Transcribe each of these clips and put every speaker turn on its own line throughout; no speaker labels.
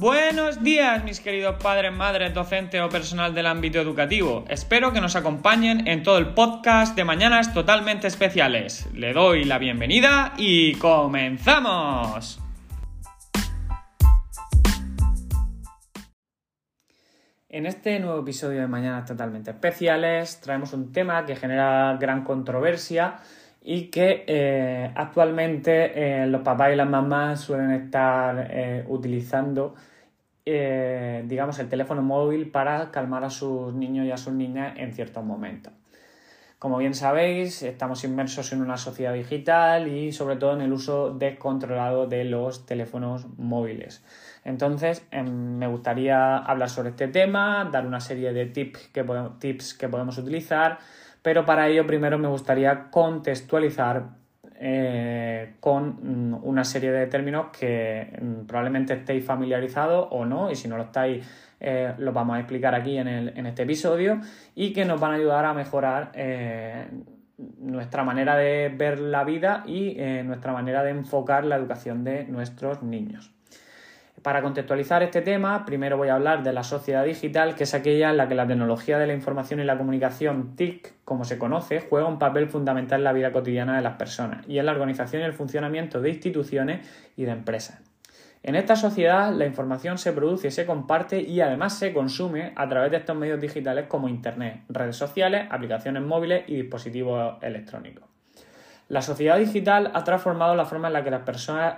Buenos días, mis queridos padres, madres, docentes o personal del ámbito educativo. Espero que nos acompañen en todo el podcast de Mañanas Totalmente Especiales. Le doy la bienvenida y comenzamos. En este nuevo episodio de Mañanas Totalmente Especiales traemos un tema que genera gran controversia y que eh, actualmente eh, los papás y las mamás suelen estar eh, utilizando, digamos, el teléfono móvil para calmar a sus niños y a sus niñas en ciertos momentos. Como bien sabéis, estamos inmersos en una sociedad digital y sobre todo en el uso descontrolado de los teléfonos móviles. Entonces, em, me gustaría hablar sobre este tema, dar una serie de tips que, tips que podemos utilizar, pero para ello primero me gustaría contextualizar eh, con mm, una serie de términos que mm, probablemente estéis familiarizados o no, y si no lo estáis, eh, los vamos a explicar aquí en, este episodio y que nos van a ayudar a mejorar eh, nuestra manera de ver la vida y nuestra manera de enfocar la educación de nuestros niños. Para contextualizar este tema, primero voy a hablar de la sociedad digital, que es aquella en la que la tecnología de la información y la comunicación, TIC, como se conoce, juega un papel fundamental en la vida cotidiana de las personas y en la organización y el funcionamiento de instituciones y de empresas. En esta sociedad la información se produce se comparte y además se consume a través de estos medios digitales como Internet, redes sociales, aplicaciones móviles y dispositivos electrónicos. La sociedad digital ha transformado la forma en la que las personas,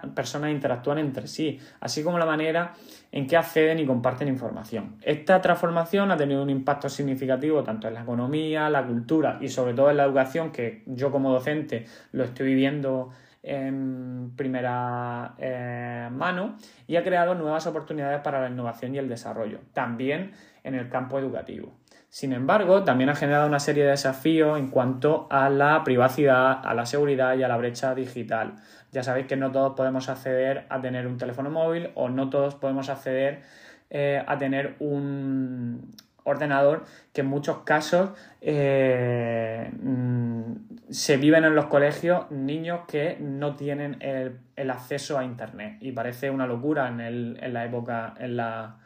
interactúan entre sí, así como la manera en que acceden y comparten información. Esta transformación ha tenido un impacto significativo tanto en la economía, la cultura y sobre todo en la educación, que yo como docente lo estoy viviendo en primera eh, mano y ha creado nuevas oportunidades para la innovación y el desarrollo, también en el campo educativo. Sin embargo, también ha generado una serie de desafíos en cuanto a la privacidad, a la seguridad y a la brecha digital. Ya sabéis que no todos podemos acceder a tener un teléfono móvil o no todos podemos acceder eh, a tener un ordenador que en muchos casos eh, mm, se viven en los colegios niños que no tienen el, acceso a Internet y parece una locura en, la época en la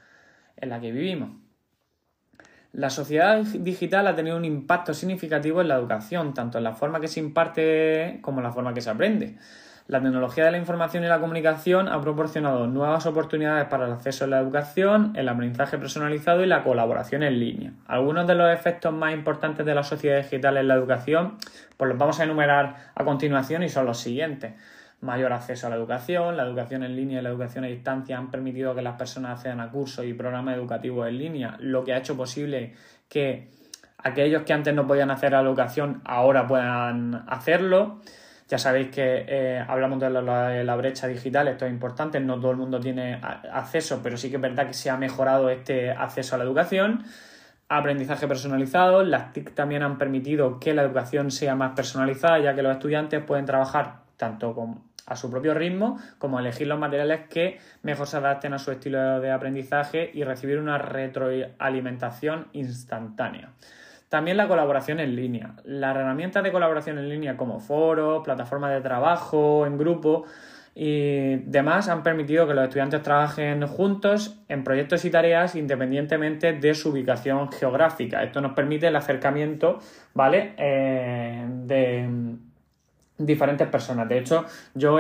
que vivimos. La sociedad digital ha tenido un impacto significativo en la educación, tanto en la forma que se imparte como en la forma que se aprende. La tecnología de la información y la comunicación ha proporcionado nuevas oportunidades para el acceso a la educación, el aprendizaje personalizado y la colaboración en línea. Algunos de los efectos más importantes de la sociedad digital en la educación, pues los vamos a enumerar a continuación y son los siguientes mayor acceso a la educación, la educación en línea y la educación a distancia han permitido que las personas accedan a cursos y programas educativos en línea, lo que ha hecho posible que aquellos que antes no podían hacer la educación ahora puedan hacerlo. Ya sabéis que eh, hablamos de la, brecha digital, esto es importante, no todo el mundo tiene acceso, pero sí que es verdad que se ha mejorado este acceso a la educación. Aprendizaje personalizado, las TIC también han permitido que la educación sea más personalizada, ya que los estudiantes pueden trabajar tanto con a su propio ritmo, como elegir los materiales que mejor se adapten a su estilo de aprendizaje y recibir una retroalimentación instantánea. También la colaboración en línea. Las herramientas de colaboración en línea como foros, plataformas de trabajo, en grupo y demás han permitido que los estudiantes trabajen juntos en proyectos y tareas independientemente de su ubicación geográfica. Esto nos permite el acercamiento, ¿vale? Eh, de diferentes personas. De hecho, yo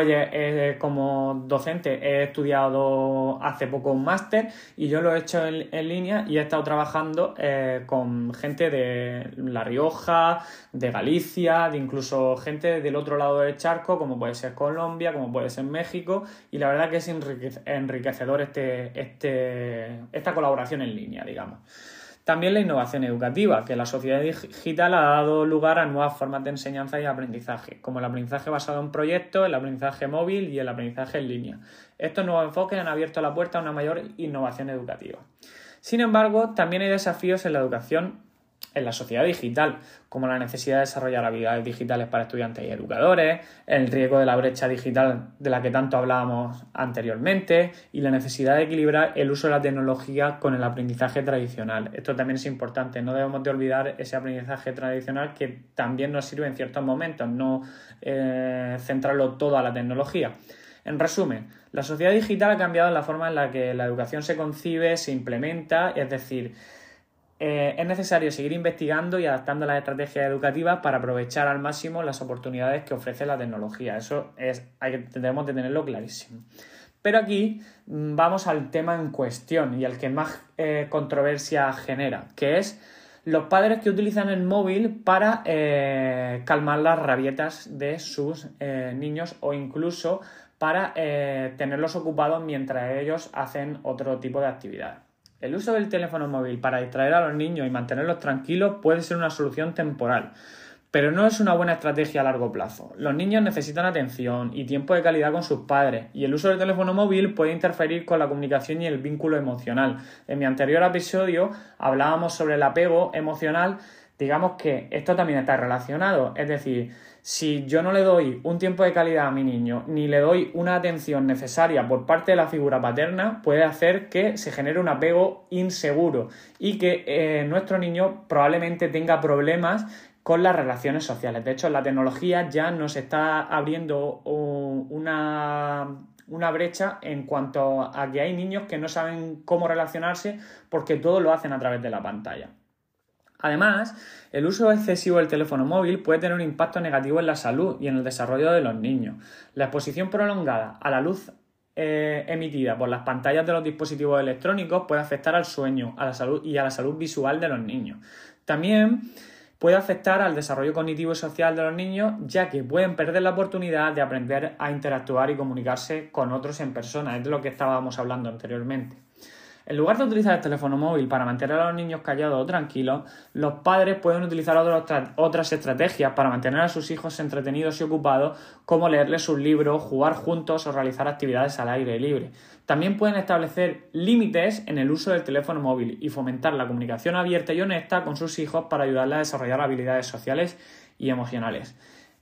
como docente he estudiado hace poco un máster y yo lo he hecho en, línea y he estado trabajando eh, con gente de La Rioja, de Galicia, de incluso gente del otro lado del charco, como puede ser Colombia, como puede ser México, y la verdad que es enriquecedor este, este, esta colaboración en línea, digamos. También la innovación educativa, que la sociedad digital ha dado lugar a nuevas formas de enseñanza y aprendizaje, como el aprendizaje basado en proyectos, el aprendizaje móvil y el aprendizaje en línea. Estos nuevos enfoques han abierto la puerta a una mayor innovación educativa. Sin embargo, también hay desafíos en la educación en la sociedad digital, como la necesidad de desarrollar habilidades digitales para estudiantes y educadores, el riesgo de la brecha digital de la que tanto hablábamos anteriormente y la necesidad de equilibrar el uso de la tecnología con el aprendizaje tradicional. Esto también es importante, no debemos de olvidar ese aprendizaje tradicional que también nos sirve en ciertos momentos, no eh, centrarlo todo a la tecnología. En resumen, la sociedad digital ha cambiado la forma en la que la educación se concibe, se implementa, es decir, eh, es necesario seguir investigando y adaptando las estrategias educativas para aprovechar al máximo las oportunidades que ofrece la tecnología. Eso es, hay que, tendremos de tenerlo clarísimo. Pero aquí mm, vamos al tema en cuestión y al que más eh, controversia genera, que es los padres que utilizan el móvil para eh, calmar las rabietas de sus niños o incluso para tenerlos ocupados mientras ellos hacen otro tipo de actividades. El uso del teléfono móvil para distraer a los niños y mantenerlos tranquilos puede ser una solución temporal, pero no es una buena estrategia a largo plazo. Los niños necesitan atención y tiempo de calidad con sus padres, y el uso del teléfono móvil puede interferir con la comunicación y el vínculo emocional. En mi anterior episodio hablábamos sobre el apego emocional, digamos que esto también está relacionado, es decir, si yo no le doy un tiempo de calidad a mi niño, ni le doy una atención necesaria por parte de la figura paterna, puede hacer que se genere un apego inseguro y que eh, nuestro niño probablemente tenga problemas con las relaciones sociales. De hecho, la tecnología ya nos está abriendo una, una brecha en cuanto a que hay niños que no saben cómo relacionarse porque todo lo hacen a través de la pantalla. Además, el uso excesivo del teléfono móvil puede tener un impacto negativo en la salud y en el desarrollo de los niños. La exposición prolongada a la luz eh, emitida por las pantallas de los dispositivos electrónicos puede afectar al sueño a la salud y a la salud visual de los niños. También puede afectar al desarrollo cognitivo y social de los niños, ya que pueden perder la oportunidad de aprender a interactuar y comunicarse con otros en persona. Es de lo que estábamos hablando anteriormente. En lugar de utilizar el teléfono móvil para mantener a los niños callados o tranquilos, los padres pueden utilizar otras estrategias para mantener a sus hijos entretenidos y ocupados, como leerles sus libros, jugar juntos o realizar actividades al aire libre. También pueden establecer límites en el uso del teléfono móvil y fomentar la comunicación abierta y honesta con sus hijos para ayudarles a desarrollar habilidades sociales y emocionales.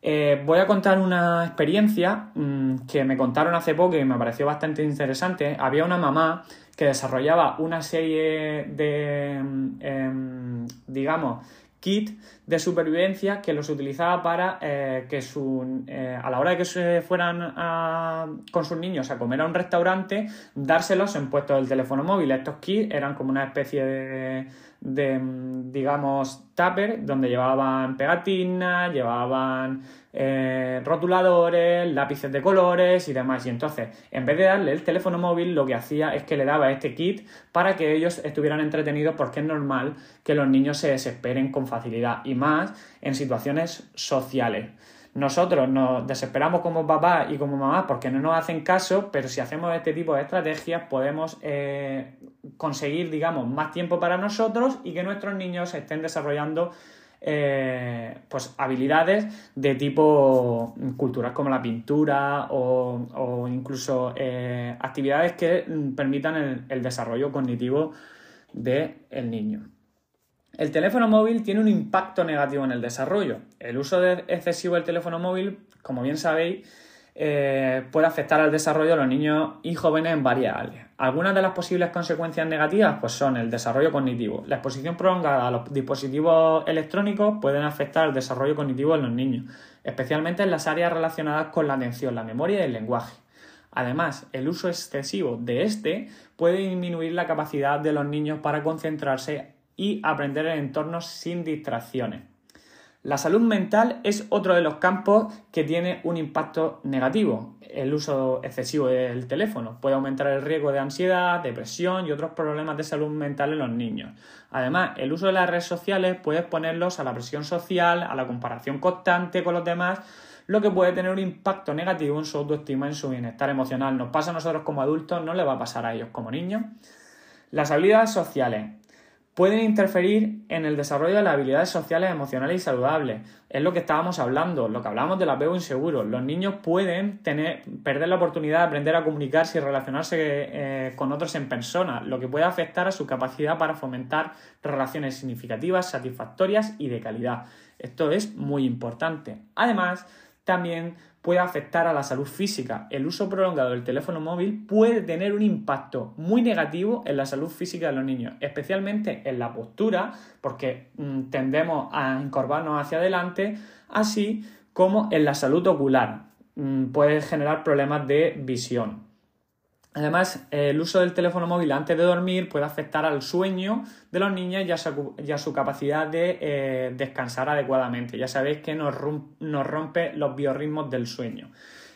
Eh, voy a contar una experiencia mm, que me contaron hace poco y me pareció bastante interesante. Había una mamá que desarrollaba una serie de, em, digamos, kit de supervivencia que los utilizaba para eh, que su, eh, a la hora de que se fueran con sus niños a comer a un restaurante, dárselos en puestos del teléfono móvil. Estos kits eran como una especie de, de digamos, tupper donde llevaban pegatinas, llevaban eh, rotuladores, lápices de colores y demás. Y entonces, en vez de darle el teléfono móvil, lo que hacía es que le daba este kit para que ellos estuvieran entretenidos porque es normal que los niños se desesperen con facilidad y más en situaciones sociales. Nosotros nos desesperamos como papá y como mamá porque no nos hacen caso, pero si hacemos este tipo de estrategias podemos eh, conseguir, digamos, más tiempo para nosotros y que nuestros niños estén desarrollando eh, pues habilidades de tipo cultural como la pintura o, incluso eh, actividades que permitan el, desarrollo cognitivo del niño. El teléfono móvil tiene un impacto negativo en el desarrollo. El uso excesivo del teléfono móvil, como bien sabéis, eh, puede afectar al desarrollo de los niños y jóvenes en varias áreas. Algunas de las posibles consecuencias negativas pues, son el desarrollo cognitivo. La exposición prolongada a los dispositivos electrónicos pueden afectar el desarrollo cognitivo de los niños, especialmente en las áreas relacionadas con la atención, la memoria y el lenguaje. Además, el uso excesivo de este puede disminuir la capacidad de los niños para concentrarse y aprender en entornos sin distracciones. La salud mental es otro de los campos que tiene un impacto negativo. El uso excesivo del teléfono puede aumentar el riesgo de ansiedad, depresión y otros problemas de salud mental en los niños. Además, el uso de las redes sociales puede exponerlos a la presión social, a la comparación constante con los demás, lo que puede tener un impacto negativo en su autoestima en su bienestar emocional. Nos pasa a nosotros como adultos, no le va a pasar a ellos como niños. Las habilidades sociales pueden interferir en el desarrollo de las habilidades sociales, emocionales y saludables. Es lo que estábamos hablando, lo que hablamos del apego inseguro. Los niños pueden tener, perder la oportunidad de aprender a comunicarse y relacionarse eh, con otros en persona, lo que puede afectar a su capacidad para fomentar relaciones significativas, satisfactorias y de calidad. Esto es muy importante. Además, también puede afectar a la salud física. El uso prolongado del teléfono móvil puede tener un impacto muy negativo en la salud física de los niños, especialmente en la postura, porque mm, tendemos a encorvarnos hacia adelante, así como en la salud ocular. mm, puede generar problemas de visión. Además, el uso del teléfono móvil antes de dormir puede afectar al sueño de los niños y a su, capacidad de eh, descansar adecuadamente. Ya sabéis que nos, nos rompe los biorritmos del sueño.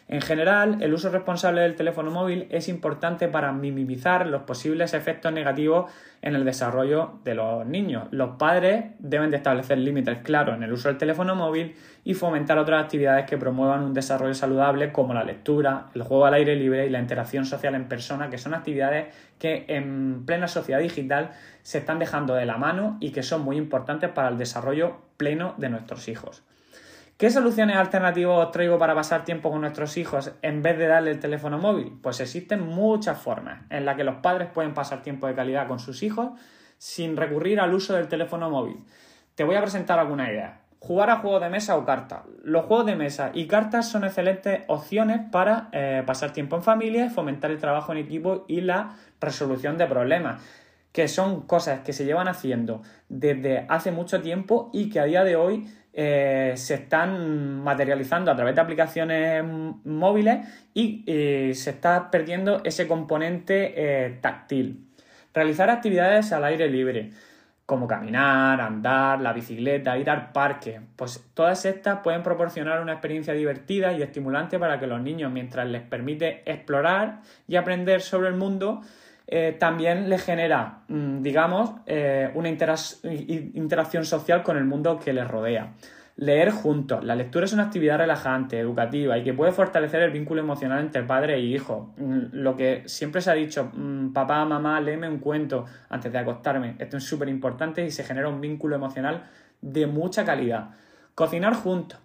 En general, el uso responsable del teléfono móvil es importante para minimizar los posibles efectos negativos en el desarrollo de los niños. Los padres deben de establecer límites claros en el uso del teléfono móvil y fomentar otras actividades que promuevan un desarrollo saludable como la lectura, el juego al aire libre y la interacción social en persona, que son actividades que en plena sociedad digital se están dejando de la mano y que son muy importantes para el desarrollo pleno de nuestros hijos. ¿Qué soluciones alternativas traigo para pasar tiempo con nuestros hijos en vez de darle el teléfono móvil? Pues existen muchas formas en las que los padres pueden pasar tiempo de calidad con sus hijos sin recurrir al uso del teléfono móvil. Te voy a presentar alguna idea. Jugar a juegos de mesa o cartas. Los juegos de mesa y cartas son excelentes opciones para eh, pasar tiempo en familia, fomentar el trabajo en equipo y la resolución de problemas que son cosas que se llevan haciendo desde hace mucho tiempo y que a día de hoy eh, se están materializando a través de aplicaciones móviles y eh, se está perdiendo ese componente eh, táctil. Realizar actividades al aire libre, como caminar, andar, la bicicleta, ir al parque, pues todas estas pueden proporcionar una experiencia divertida y estimulante para que los niños, mientras les permite explorar y aprender sobre el mundo, eh, también le genera, mm, digamos, eh, una interacción social con el mundo que les rodea. Leer juntos. La lectura es una actividad relajante, educativa y que puede fortalecer el vínculo emocional entre padre e hijo. Mm, lo que siempre se ha dicho, mm, papá, mamá, léeme un cuento antes de acostarme. Esto es súper importante y se genera un vínculo emocional de mucha calidad. Cocinar juntos.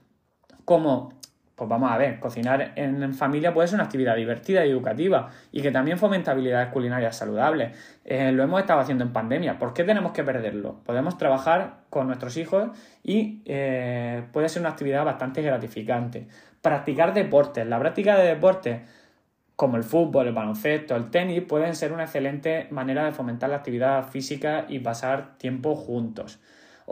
Como pues vamos a ver, cocinar en familia puede ser una actividad divertida y educativa y que también fomenta habilidades culinarias saludables. Eh, lo hemos estado haciendo en pandemia. ¿Por qué tenemos que perderlo? Podemos trabajar con nuestros hijos y eh, puede ser una actividad bastante gratificante. Practicar deportes. La práctica de deportes como el fútbol, el baloncesto, el tenis, pueden ser una excelente manera de fomentar la actividad física y pasar tiempo juntos.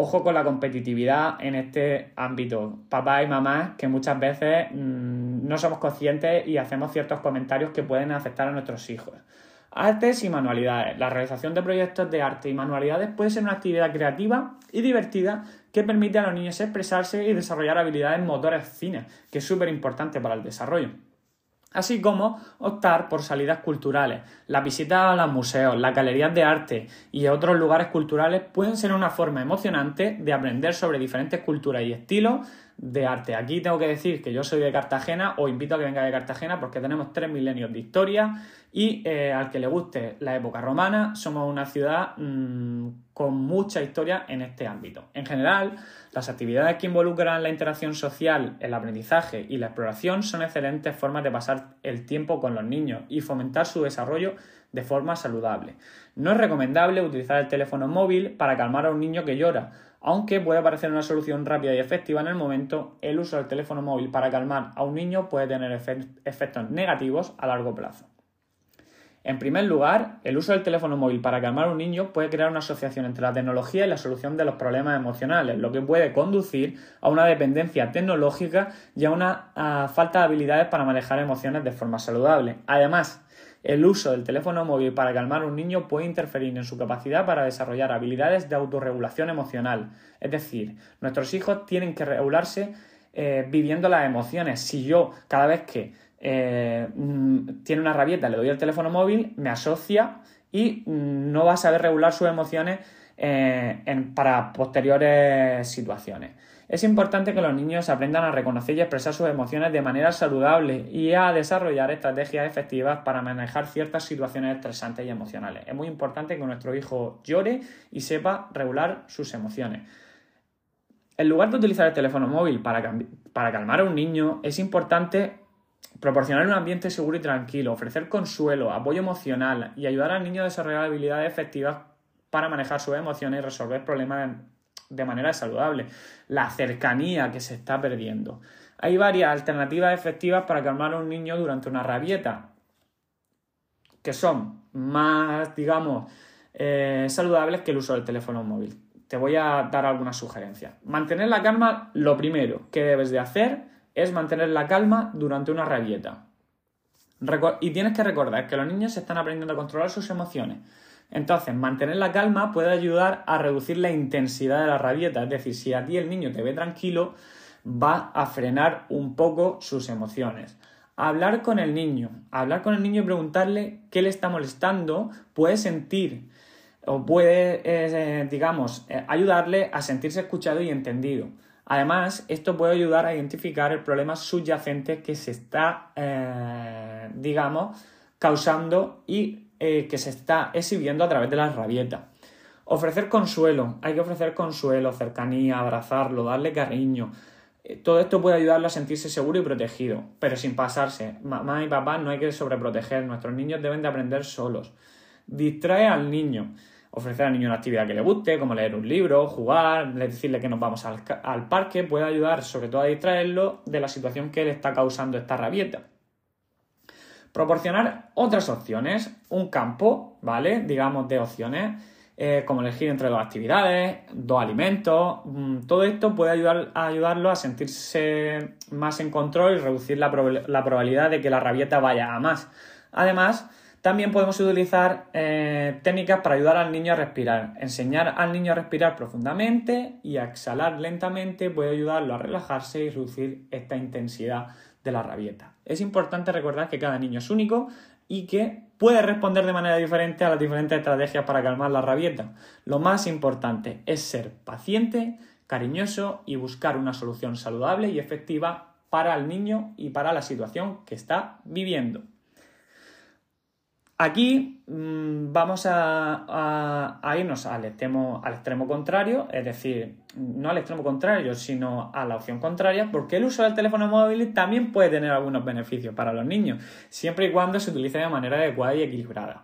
Ojo con la competitividad en este ámbito. Papá y mamá, que muchas veces mm, no somos conscientes y hacemos ciertos comentarios que pueden afectar a nuestros hijos. Artes y manualidades. La realización de proyectos de arte y manualidades puede ser una actividad creativa y divertida que permite a los niños expresarse y desarrollar habilidades motores fines, que es súper importante para el desarrollo así como optar por salidas culturales. La visita a los museos, las galerías de arte y otros lugares culturales pueden ser una forma emocionante de aprender sobre diferentes culturas y estilos de arte. Aquí tengo que decir que yo soy de Cartagena, o invito a que venga de Cartagena porque tenemos tres milenios de historia y eh, al que le guste la época romana, somos una ciudad mm, con mucha historia en este ámbito. En general, las actividades que involucran la interacción social, el aprendizaje y la exploración son excelentes formas de pasar el tiempo con los niños y fomentar su desarrollo de forma saludable. No es recomendable utilizar el teléfono móvil para calmar a un niño que llora, aunque puede parecer una solución rápida y efectiva en el momento, el uso del teléfono móvil para calmar a un niño puede tener efectos negativos a largo plazo. En primer lugar, el uso del teléfono móvil para calmar a un niño puede crear una asociación entre la tecnología y la solución de los problemas emocionales, lo que puede conducir a una dependencia tecnológica y a una falta de habilidades para manejar emociones de forma saludable. Además, el uso del teléfono móvil para calmar a un niño puede interferir en su capacidad para desarrollar habilidades de autorregulación emocional. Es decir, nuestros hijos tienen que regularse eh, viviendo las emociones. Si yo cada vez que eh, mm, tiene una rabieta le doy el teléfono móvil, me asocia y mm, no va a saber regular sus emociones eh, para posteriores situaciones. Es importante que los niños aprendan a reconocer y expresar sus emociones de manera saludable y a desarrollar estrategias efectivas para manejar ciertas situaciones estresantes y emocionales. Es muy importante que nuestro hijo llore y sepa regular sus emociones. En lugar de utilizar el teléfono móvil para, para calmar a un niño, es importante proporcionar un ambiente seguro y tranquilo, ofrecer consuelo, apoyo emocional y ayudar al niño a desarrollar habilidades efectivas para manejar sus emociones y resolver problemas de manera saludable, la cercanía que se está perdiendo. Hay varias alternativas efectivas para calmar a un niño durante una rabieta, que son más, digamos, eh, saludables que el uso del teléfono móvil. Te voy a dar algunas sugerencias. Mantener la calma, lo primero que debes de hacer es mantener la calma durante una rabieta. Y tienes que recordar que los niños están aprendiendo a controlar sus emociones. Entonces, mantener la calma puede ayudar a reducir la intensidad de la rabieta. Es decir, si a ti el niño te ve tranquilo, va a frenar un poco sus emociones. Hablar con el niño. Hablar con el niño y preguntarle qué le está molestando puede sentir o puede, eh, digamos, eh, ayudarle a sentirse escuchado y entendido. Además, esto puede ayudar a identificar el problema subyacente que se está, eh, digamos, causando y que se está exhibiendo a través de la rabieta. Ofrecer consuelo, hay que ofrecer consuelo, cercanía, abrazarlo, darle cariño. Todo esto puede ayudarlo a sentirse seguro y protegido, pero sin pasarse. Mamá y papá no hay que sobreproteger, nuestros niños deben de aprender solos. Distrae al niño ofrecer al niño una actividad que le guste, como leer un libro, jugar, decirle que nos vamos al, parque, puede ayudar sobre todo a distraerlo de la situación que le está causando esta rabieta. Proporcionar otras opciones, un campo, ¿vale? Digamos de opciones, eh, como elegir entre dos actividades, dos alimentos, mm, todo esto puede ayudar a ayudarlo a sentirse más en control y reducir la, la probabilidad de que la rabieta vaya a más. Además, también podemos utilizar eh, técnicas para ayudar al niño a respirar. Enseñar al niño a respirar profundamente y a exhalar lentamente puede ayudarlo a relajarse y reducir esta intensidad de la rabieta. Es importante recordar que cada niño es único y que puede responder de manera diferente a las diferentes estrategias para calmar la rabieta. Lo más importante es ser paciente, cariñoso y buscar una solución saludable y efectiva para el niño y para la situación que está viviendo. Aquí mm, vamos a, irnos al extremo, al extremo contrario, es decir, no al extremo contrario, sino a la opción contraria, porque el uso del teléfono móvil también puede tener algunos beneficios para los niños, siempre y cuando se utilice de manera adecuada y equilibrada.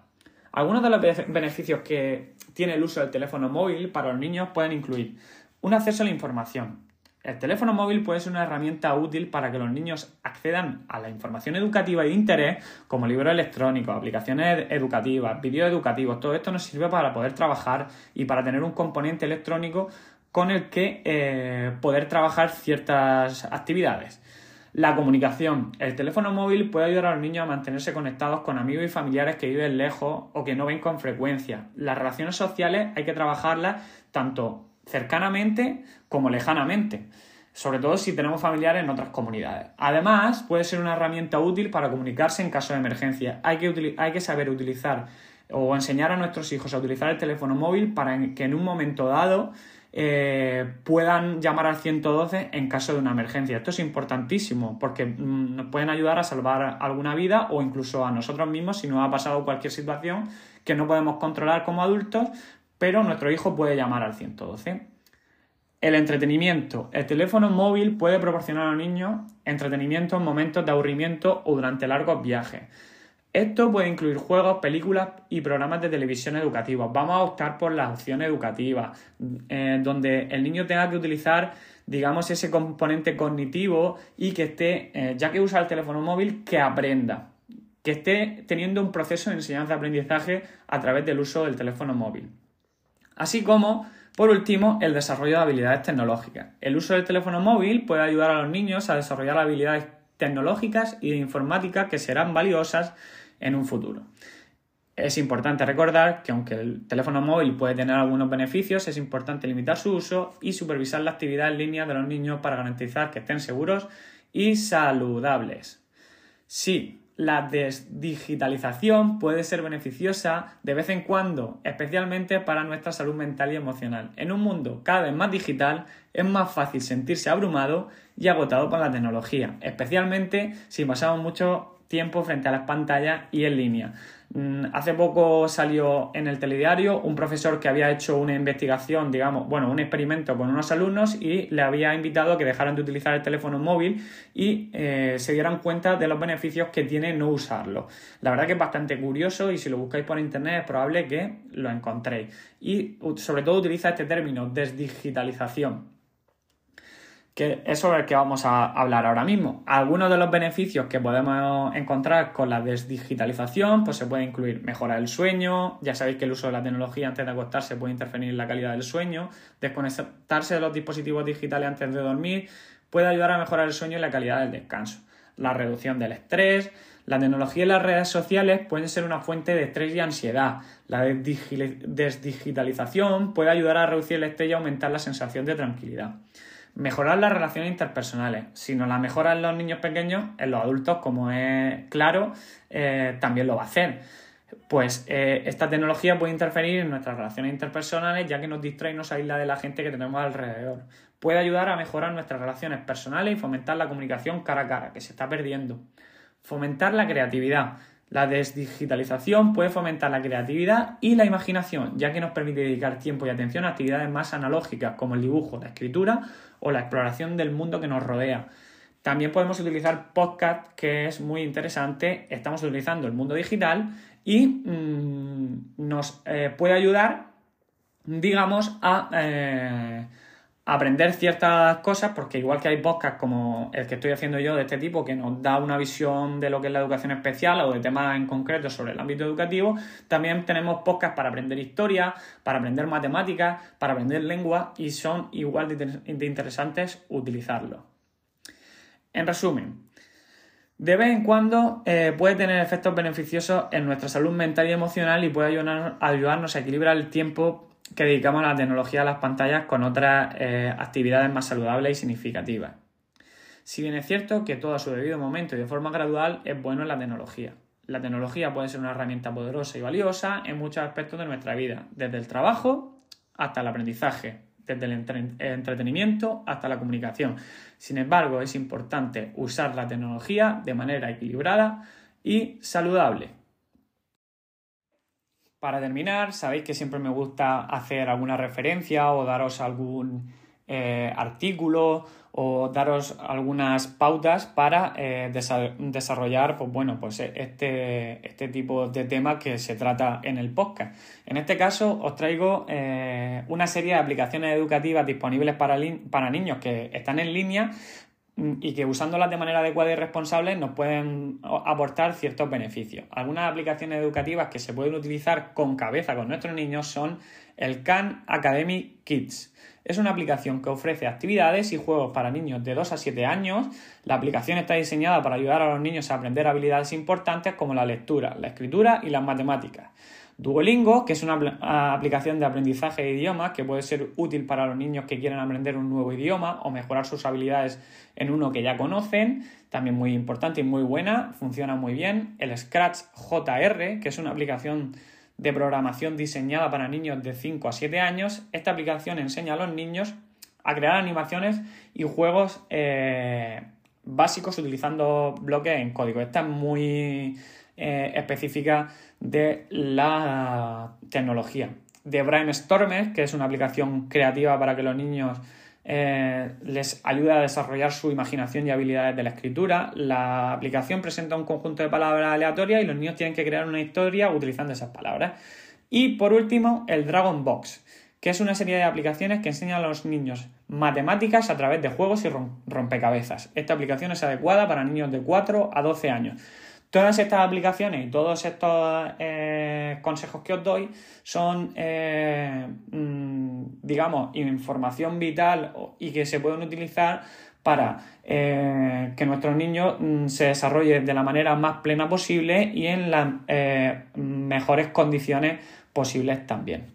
Algunos de los beneficios que tiene el uso del teléfono móvil para los niños pueden incluir un acceso a la información, el teléfono móvil puede ser una herramienta útil para que los niños accedan a la información educativa y de interés, como libros electrónicos, aplicaciones educativas, vídeos educativos. Todo esto nos sirve para poder trabajar y para tener un componente electrónico con el que eh, poder trabajar ciertas actividades. La comunicación. El teléfono móvil puede ayudar a los niños a mantenerse conectados con amigos y familiares que viven lejos o que no ven con frecuencia. Las relaciones sociales hay que trabajarlas tanto cercanamente como lejanamente, sobre todo si tenemos familiares en otras comunidades. Además, puede ser una herramienta útil para comunicarse en caso de emergencia. Hay que, hay que saber utilizar o enseñar a nuestros hijos a utilizar el teléfono móvil para que en un momento dado eh, puedan llamar al 112 en caso de una emergencia. Esto es importantísimo porque mm, nos pueden ayudar a salvar alguna vida o incluso a nosotros mismos si nos ha pasado cualquier situación que no podemos controlar como adultos, pero nuestro hijo puede llamar al 112. El entretenimiento. El teléfono móvil puede proporcionar a los niños entretenimiento en momentos de aburrimiento o durante largos viajes. Esto puede incluir juegos, películas y programas de televisión educativos. Vamos a optar por la opción educativa, eh, donde el niño tenga que utilizar, digamos, ese componente cognitivo y que esté, eh, ya que usa el teléfono móvil, que aprenda, que esté teniendo un proceso de enseñanza-aprendizaje a través del uso del teléfono móvil. Así como, por último, el desarrollo de habilidades tecnológicas. El uso del teléfono móvil puede ayudar a los niños a desarrollar habilidades tecnológicas y de informática que serán valiosas en un futuro. Es importante recordar que aunque el teléfono móvil puede tener algunos beneficios, es importante limitar su uso y supervisar la actividad en línea de los niños para garantizar que estén seguros y saludables. Sí, la desdigitalización puede ser beneficiosa de vez en cuando, especialmente para nuestra salud mental y emocional. En un mundo cada vez más digital es más fácil sentirse abrumado y agotado por la tecnología, especialmente si pasamos mucho tiempo frente a las pantallas y en línea. Mm, hace poco salió en el telediario un profesor que había hecho una investigación, digamos, bueno, un experimento con unos alumnos y le había invitado a que dejaran de utilizar el teléfono móvil y eh, se dieran cuenta de los beneficios que tiene no usarlo. La verdad que es bastante curioso y si lo buscáis por internet es probable que lo encontréis. Y sobre todo utiliza este término, desdigitalización que es sobre el que vamos a hablar ahora mismo. Algunos de los beneficios que podemos encontrar con la desdigitalización, pues se puede incluir mejorar el sueño, ya sabéis que el uso de la tecnología antes de acostarse puede interferir en la calidad del sueño, desconectarse de los dispositivos digitales antes de dormir, puede ayudar a mejorar el sueño y la calidad del descanso. La reducción del estrés, la tecnología y las redes sociales pueden ser una fuente de estrés y ansiedad. La desdigitalización puede ayudar a reducir el estrés y aumentar la sensación de tranquilidad. Mejorar las relaciones interpersonales. Si no la mejoran los niños pequeños, en los adultos, como es claro, eh, también lo va a hacer. Pues eh, esta tecnología puede interferir en nuestras relaciones interpersonales ya que nos distrae y nos aísla de la gente que tenemos alrededor. Puede ayudar a mejorar nuestras relaciones personales y fomentar la comunicación cara a cara, que se está perdiendo. Fomentar la creatividad. La desdigitalización puede fomentar la creatividad y la imaginación, ya que nos permite dedicar tiempo y atención a actividades más analógicas como el dibujo, la escritura o la exploración del mundo que nos rodea. También podemos utilizar podcast, que es muy interesante. Estamos utilizando el mundo digital y mm, nos eh, puede ayudar, digamos, a eh, aprender ciertas cosas, porque igual que hay podcasts como el que estoy haciendo yo de este tipo, que nos da una visión de lo que es la educación especial o de temas en concreto sobre el ámbito educativo, también tenemos podcasts para aprender historia, para aprender matemáticas, para aprender lengua y son igual de, interesantes utilizarlos. En resumen, de vez en cuando eh, puede tener efectos beneficiosos en nuestra salud mental y emocional y puede ayudarnos a equilibrar el tiempo que dedicamos a la tecnología de las pantallas con otras eh, actividades más saludables y significativas. Si bien es cierto que todo a su debido momento y de forma gradual es bueno en la tecnología. La tecnología puede ser una herramienta poderosa y valiosa en muchos aspectos de nuestra vida, desde el trabajo hasta el aprendizaje, desde el entretenimiento hasta la comunicación. Sin embargo, es importante usar la tecnología de manera equilibrada y saludable. Para terminar, sabéis que siempre me gusta hacer alguna referencia o daros algún eh, artículo o daros algunas pautas para eh, desarrollar pues bueno, pues este, este, tipo de temas que se trata en el podcast. En este caso os traigo eh, una serie de aplicaciones educativas disponibles para, para niños que están en línea y que usándolas de manera adecuada y responsable nos pueden aportar ciertos beneficios. Algunas aplicaciones educativas que se pueden utilizar con cabeza con nuestros niños son el Khan Academy Kids. Es una aplicación que ofrece actividades y juegos para niños de 2 a 7 años. La aplicación está diseñada para ayudar a los niños a aprender habilidades importantes como la lectura, la escritura y las matemáticas. Duolingo, que es una aplicación de aprendizaje de idiomas que puede ser útil para los niños que quieren aprender un nuevo idioma o mejorar sus habilidades en uno que ya conocen, también muy importante y muy buena, funciona muy bien. El Scratch JR, que es una aplicación de programación diseñada para niños de 5 a 7 años. Esta aplicación enseña a los niños a crear animaciones y juegos eh, básicos utilizando bloques en código. Esta es muy eh, específica de la tecnología. De Brainstormer, que es una aplicación creativa para que los niños eh, les ayude a desarrollar su imaginación y habilidades de la escritura. La aplicación presenta un conjunto de palabras aleatorias y los niños tienen que crear una historia utilizando esas palabras. Y por último, el Dragon Box, que es una serie de aplicaciones que enseñan a los niños matemáticas a través de juegos y rompecabezas. Esta aplicación es adecuada para niños de 4 a 12 años. Todas estas aplicaciones y todos estos eh, consejos que os doy son, eh, mm, digamos, información vital y que se pueden utilizar para eh, que nuestros niños mm, se desarrollen de la manera más plena posible y en las mejores condiciones posibles también.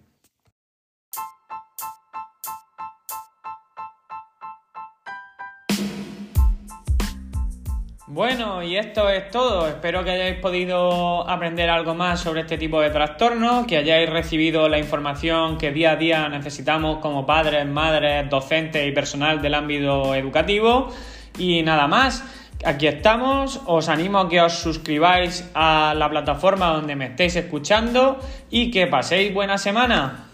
Bueno, y esto es todo. Espero que hayáis podido aprender algo más sobre este tipo de trastornos, que hayáis recibido la información que día a día necesitamos como padres, madres, docentes y personal del ámbito educativo. Y nada más, aquí estamos. Os animo a que os suscribáis a la plataforma donde me estéis escuchando y que paséis buena semana.